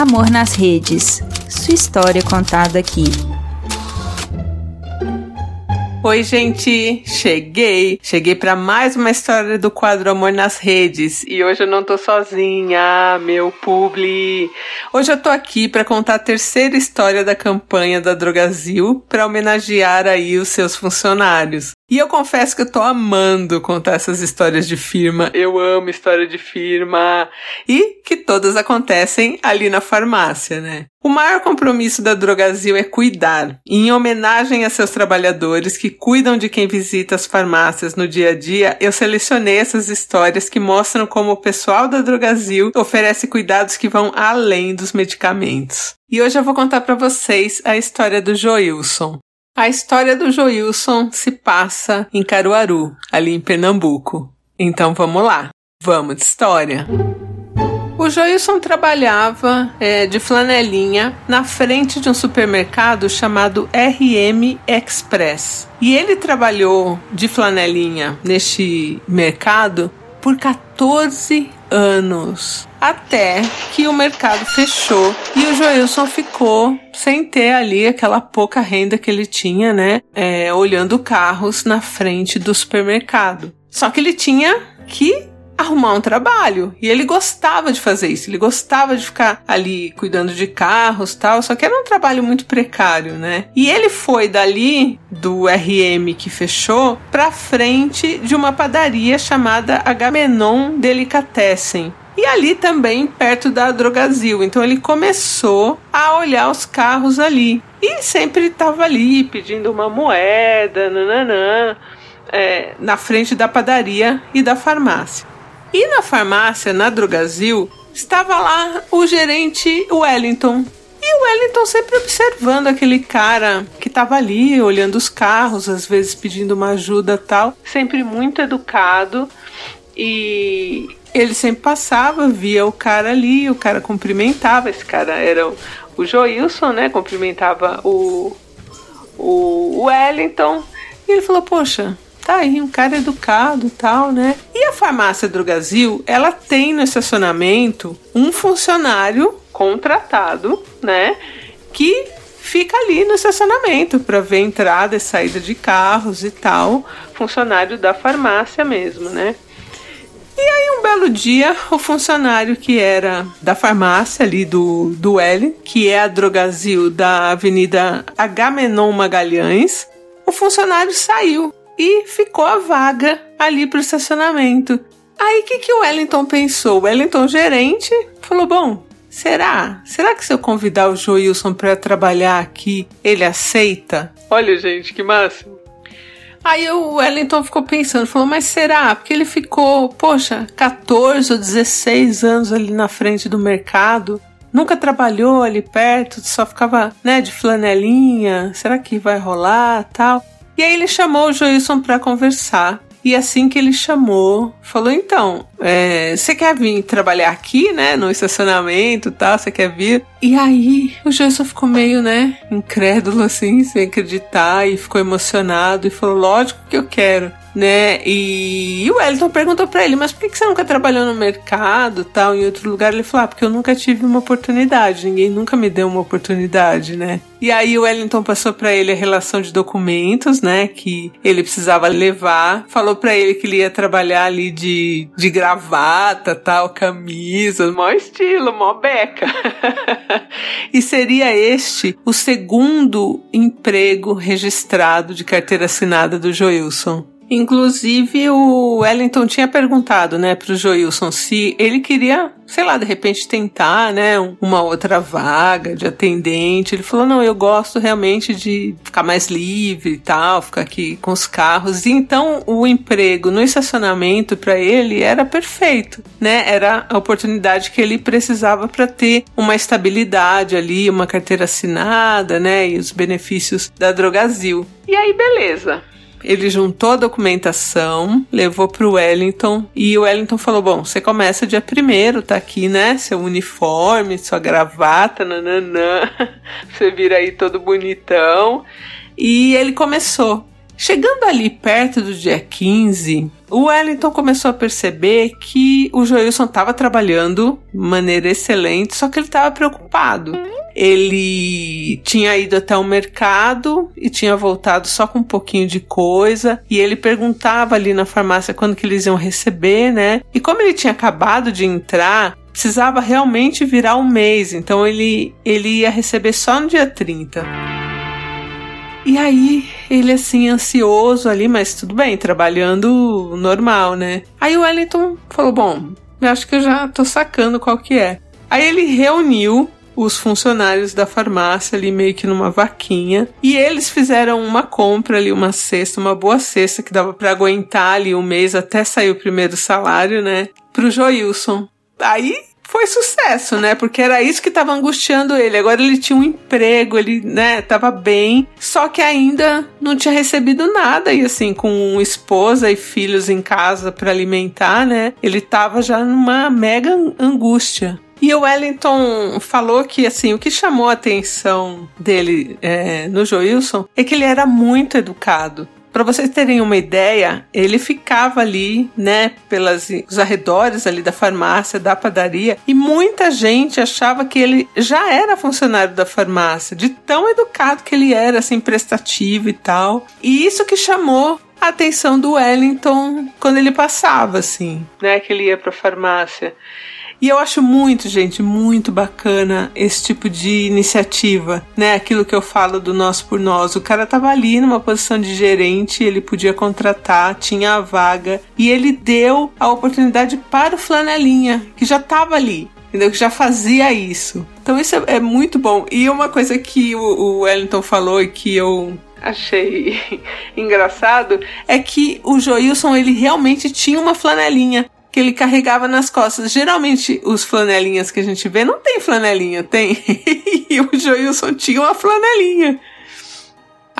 Amor nas Redes. Sua história contada aqui. Oi, gente, cheguei. Cheguei para mais uma história do quadro Amor nas Redes e hoje eu não tô sozinha, meu publi. Hoje eu tô aqui para contar a terceira história da campanha da Drogazil para homenagear aí os seus funcionários. E eu confesso que eu tô amando contar essas histórias de firma. Eu amo história de firma. E que todas acontecem ali na farmácia, né? O maior compromisso da Drogazil é cuidar. Em homenagem a seus trabalhadores que cuidam de quem visita as farmácias no dia a dia, eu selecionei essas histórias que mostram como o pessoal da Drogazil oferece cuidados que vão além dos medicamentos. E hoje eu vou contar para vocês a história do Joilson. A história do Joilson se passa em Caruaru, ali em Pernambuco. Então vamos lá, vamos de história. O Joilson trabalhava é, de flanelinha na frente de um supermercado chamado RM Express. E ele trabalhou de flanelinha neste mercado por 14 anos. Até que o mercado fechou e o Joilson ficou sem ter ali aquela pouca renda que ele tinha, né? É, olhando carros na frente do supermercado. Só que ele tinha que arrumar um trabalho. E ele gostava de fazer isso, ele gostava de ficar ali cuidando de carros tal, só que era um trabalho muito precário, né? E ele foi dali, do RM que fechou, pra frente de uma padaria chamada Agamenon Delicatessen. E ali também, perto da Drogazil. Então ele começou a olhar os carros ali. E sempre estava ali pedindo uma moeda, nananã, é, na frente da padaria e da farmácia. E na farmácia, na Drogazil, estava lá o gerente Wellington. E o Wellington sempre observando aquele cara que estava ali, olhando os carros, às vezes pedindo uma ajuda tal. Sempre muito educado. E ele sempre passava, via o cara ali, o cara cumprimentava. Esse cara era o, Joilson, né? Cumprimentava o, o Wellington. E ele falou: Poxa, tá aí um cara educado e tal, né? E a farmácia Drogazil, ela tem no estacionamento um funcionário contratado, né? Que fica ali no estacionamento para ver entrada e saída de carros e tal, funcionário da farmácia mesmo, né? E aí, um belo dia, o funcionário que era da farmácia ali do, do L, que é a Drogazil da Avenida Agamenon Magalhães, o funcionário saiu e ficou a vaga ali para o estacionamento. Aí o que, que o Wellington pensou? O Wellington, gerente, falou: Bom, será? Será que se eu convidar o Joilson para trabalhar aqui, ele aceita? Olha, gente, que máximo. Aí o Wellington ficou pensando, falou, mas será? Porque ele ficou, poxa, 14 ou 16 anos ali na frente do mercado, nunca trabalhou ali perto, só ficava, né, de flanelinha, será que vai rolar, tal? E aí ele chamou o Joilson para conversar. E assim que ele chamou, falou: então, é, você quer vir trabalhar aqui, né? No estacionamento tal, você quer vir? E aí o Joilson ficou meio, né, incrédulo assim, sem acreditar, e ficou emocionado e falou: lógico que eu quero né? E, e o Wellington perguntou para ele, mas por que você nunca trabalhou no mercado, tal, em outro lugar? Ele falou, ah, porque eu nunca tive uma oportunidade, ninguém nunca me deu uma oportunidade, né? E aí o Wellington passou para ele a relação de documentos, né, que ele precisava levar. Falou para ele que ele ia trabalhar ali de, de gravata, tal, camisa, mó estilo, mó beca. e seria este o segundo emprego registrado de carteira assinada do Joilson. Inclusive, o Wellington tinha perguntado, né, pro Joilson se ele queria, sei lá, de repente tentar, né, uma outra vaga de atendente. Ele falou: não, eu gosto realmente de ficar mais livre e tal, ficar aqui com os carros. E então, o emprego no estacionamento para ele era perfeito, né? Era a oportunidade que ele precisava para ter uma estabilidade ali, uma carteira assinada, né, e os benefícios da Drogazil. E aí, beleza. Ele juntou a documentação, levou pro Wellington e o Wellington falou: Bom, você começa dia primeiro, tá aqui, né? Seu uniforme, sua gravata, nananã. Você vira aí todo bonitão. E ele começou. Chegando ali perto do dia 15, o Wellington começou a perceber que o Joilson estava trabalhando de maneira excelente, só que ele estava preocupado. Ele tinha ido até o mercado e tinha voltado só com um pouquinho de coisa. E ele perguntava ali na farmácia quando que eles iam receber, né? E como ele tinha acabado de entrar, precisava realmente virar um mês. Então ele, ele ia receber só no dia 30. E aí, ele assim, ansioso ali, mas tudo bem, trabalhando normal, né? Aí o Wellington falou: Bom, eu acho que eu já tô sacando qual que é. Aí ele reuniu os funcionários da farmácia ali meio que numa vaquinha e eles fizeram uma compra ali, uma cesta, uma boa cesta que dava para aguentar ali um mês até sair o primeiro salário, né? Pro Joilson. Aí foi sucesso, né? Porque era isso que estava angustiando ele. Agora ele tinha um emprego, ele, né, tava bem, só que ainda não tinha recebido nada e assim, com esposa e filhos em casa para alimentar, né? Ele tava já numa mega angústia. E o Wellington falou que, assim, o que chamou a atenção dele é, no Joilson é que ele era muito educado. Para vocês terem uma ideia, ele ficava ali, né, pelos arredores ali da farmácia, da padaria, e muita gente achava que ele já era funcionário da farmácia, de tão educado que ele era, assim, prestativo e tal. E isso que chamou a atenção do Wellington quando ele passava, assim, né, que ele ia para a farmácia. E eu acho muito, gente, muito bacana esse tipo de iniciativa, né? Aquilo que eu falo do nós por nós. O cara tava ali numa posição de gerente, ele podia contratar, tinha a vaga e ele deu a oportunidade para o flanelinha, que já tava ali. Entendeu? Que já fazia isso. Então isso é, é muito bom. E uma coisa que o, o Wellington falou e que eu achei engraçado é que o Joilson ele realmente tinha uma flanelinha que ele carregava nas costas. Geralmente, os flanelinhas que a gente vê não tem flanelinha, tem. e o Joilson tinha uma flanelinha.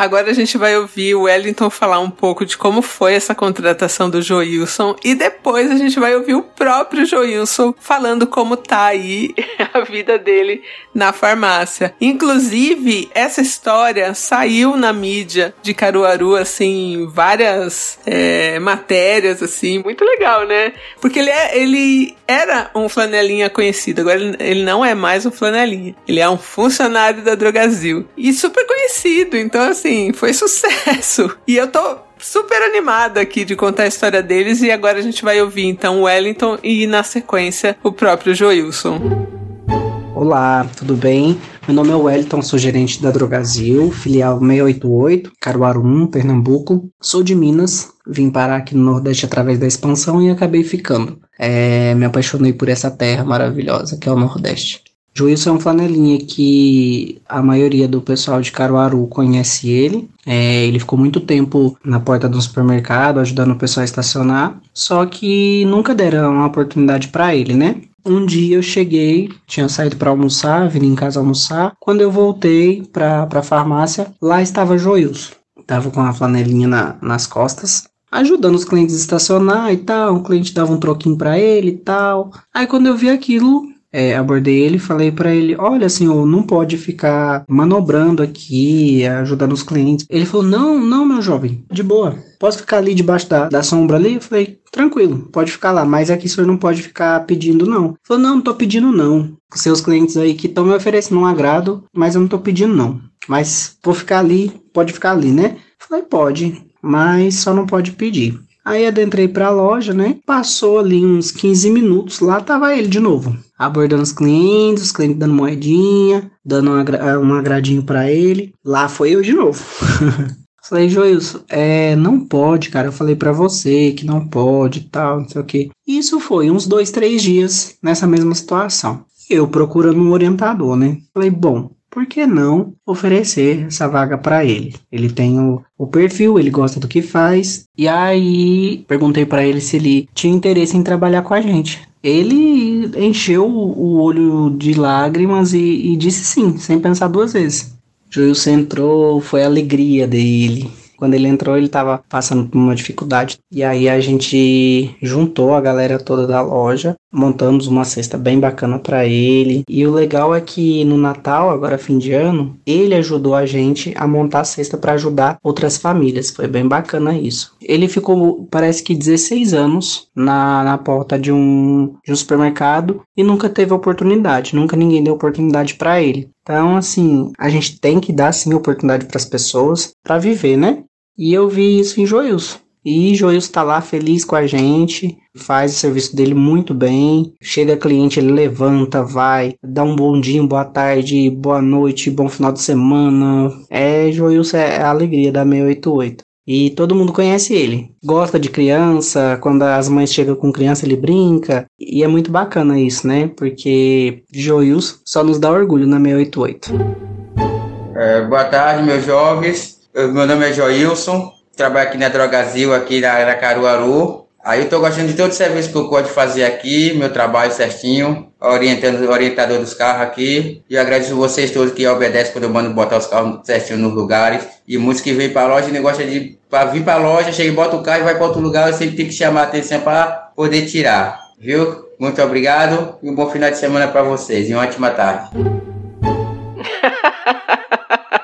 Agora a gente vai ouvir o Wellington falar um pouco de como foi essa contratação do Joilson e depois a gente vai ouvir o próprio Joilson falando como tá aí a vida dele na farmácia. Inclusive, essa história saiu na mídia de Caruaru, assim, várias é, matérias, assim, muito legal, né? Porque ele, é, ele era um flanelinha conhecido, agora ele, ele não é mais um flanelinha. Ele é um funcionário da Drogazil e super conhecido, então assim assim, foi sucesso. E eu tô super animada aqui de contar a história deles e agora a gente vai ouvir então o Wellington e na sequência o próprio Joilson. Olá, tudo bem? Meu nome é Wellington, sou gerente da Drogazil, filial 688, Caruaru 1, Pernambuco. Sou de Minas, vim parar aqui no Nordeste através da expansão e acabei ficando. É, me apaixonei por essa terra maravilhosa que é o Nordeste. Joilson é um flanelinha que a maioria do pessoal de Caruaru conhece ele. É, ele ficou muito tempo na porta do supermercado ajudando o pessoal a estacionar, só que nunca deram uma oportunidade para ele, né? Um dia eu cheguei, tinha saído para almoçar, vim em casa almoçar. Quando eu voltei para a farmácia, lá estava Joilson. Tava com a flanelinha na, nas costas, ajudando os clientes a estacionar e tal. O cliente dava um troquinho para ele e tal. Aí quando eu vi aquilo, é, abordei ele e falei para ele: Olha, senhor, não pode ficar manobrando aqui, ajudando os clientes. Ele falou: Não, não, meu jovem, de boa. Posso ficar ali debaixo da, da sombra ali? Eu falei: Tranquilo, pode ficar lá, mas aqui o senhor não pode ficar pedindo, não. Ele falou: Não, não tô pedindo, não. Seus clientes aí que estão me oferecendo um agrado, mas eu não tô pedindo, não. Mas vou ficar ali, pode ficar ali, né? Eu falei: Pode, mas só não pode pedir. Aí adentrei para a loja, né? Passou ali uns 15 minutos, lá tava ele de novo, abordando os clientes, os clientes dando moedinha, dando um agradinho para ele. Lá foi eu de novo. Falei, Joilson, é, não pode, cara. Eu falei para você que não pode tal, não sei o que. Isso foi uns dois, três dias nessa mesma situação. Eu procurando um orientador, né? Falei, bom, por que não oferecer essa vaga para ele? Ele tem o, o, perfil, ele gosta do que faz. E aí perguntei para ele se ele tinha interesse em trabalhar com a gente. Ele encheu o olho de lágrimas e, e disse sim, sem pensar duas vezes. Joilson entrou, foi a alegria dele. Quando ele entrou, ele estava passando por uma dificuldade. E aí a gente juntou a galera toda da loja montamos uma cesta bem bacana para ele. E o legal é que no Natal, agora fim de ano, ele ajudou a gente a montar a cesta para ajudar outras famílias. Foi bem bacana isso. Ele ficou, parece que 16 anos na, na porta de um, de um supermercado e nunca teve oportunidade, nunca ninguém deu oportunidade para ele. Então, assim, a gente tem que dar sim oportunidade para as pessoas para viver, né? E eu vi isso em Joilson. E Joilson está lá feliz com a gente, faz o serviço dele muito bem. Chega cliente, ele levanta, vai, dá um bom dia, boa tarde, boa noite, bom final de semana. É, Joilson é a alegria da 688. E todo mundo conhece ele. Gosta de criança, quando as mães chegam com criança, ele brinca. E é muito bacana isso, né? Porque Joilson só nos dá orgulho na 688. É, boa tarde, meus jovens. Meu nome é Joilson, trabalho aqui na Drogazil, aqui na, na Caruaru. Aí eu tô gostando de todo o serviço que eu posso fazer aqui, meu trabalho certinho, orientando o orientador dos carros aqui. E agradeço vocês todos que obedecem quando eu mando botar os carros certinho nos lugares. E muitos que vêm para a loja e negócio de para vir para a loja, chega e bota o carro e vai para outro lugar, eu sempre tenho que chamar a atenção para poder tirar. Viu? Muito obrigado e um bom final de semana para vocês e uma ótima tarde.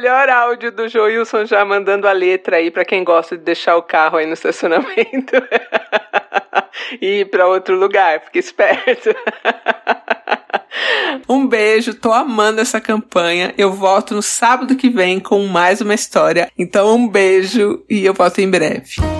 Melhor áudio do Joilson já mandando a letra aí para quem gosta de deixar o carro aí no estacionamento e ir para outro lugar, fique esperto. Um beijo, tô amando essa campanha. Eu volto no sábado que vem com mais uma história. Então, um beijo e eu volto em breve.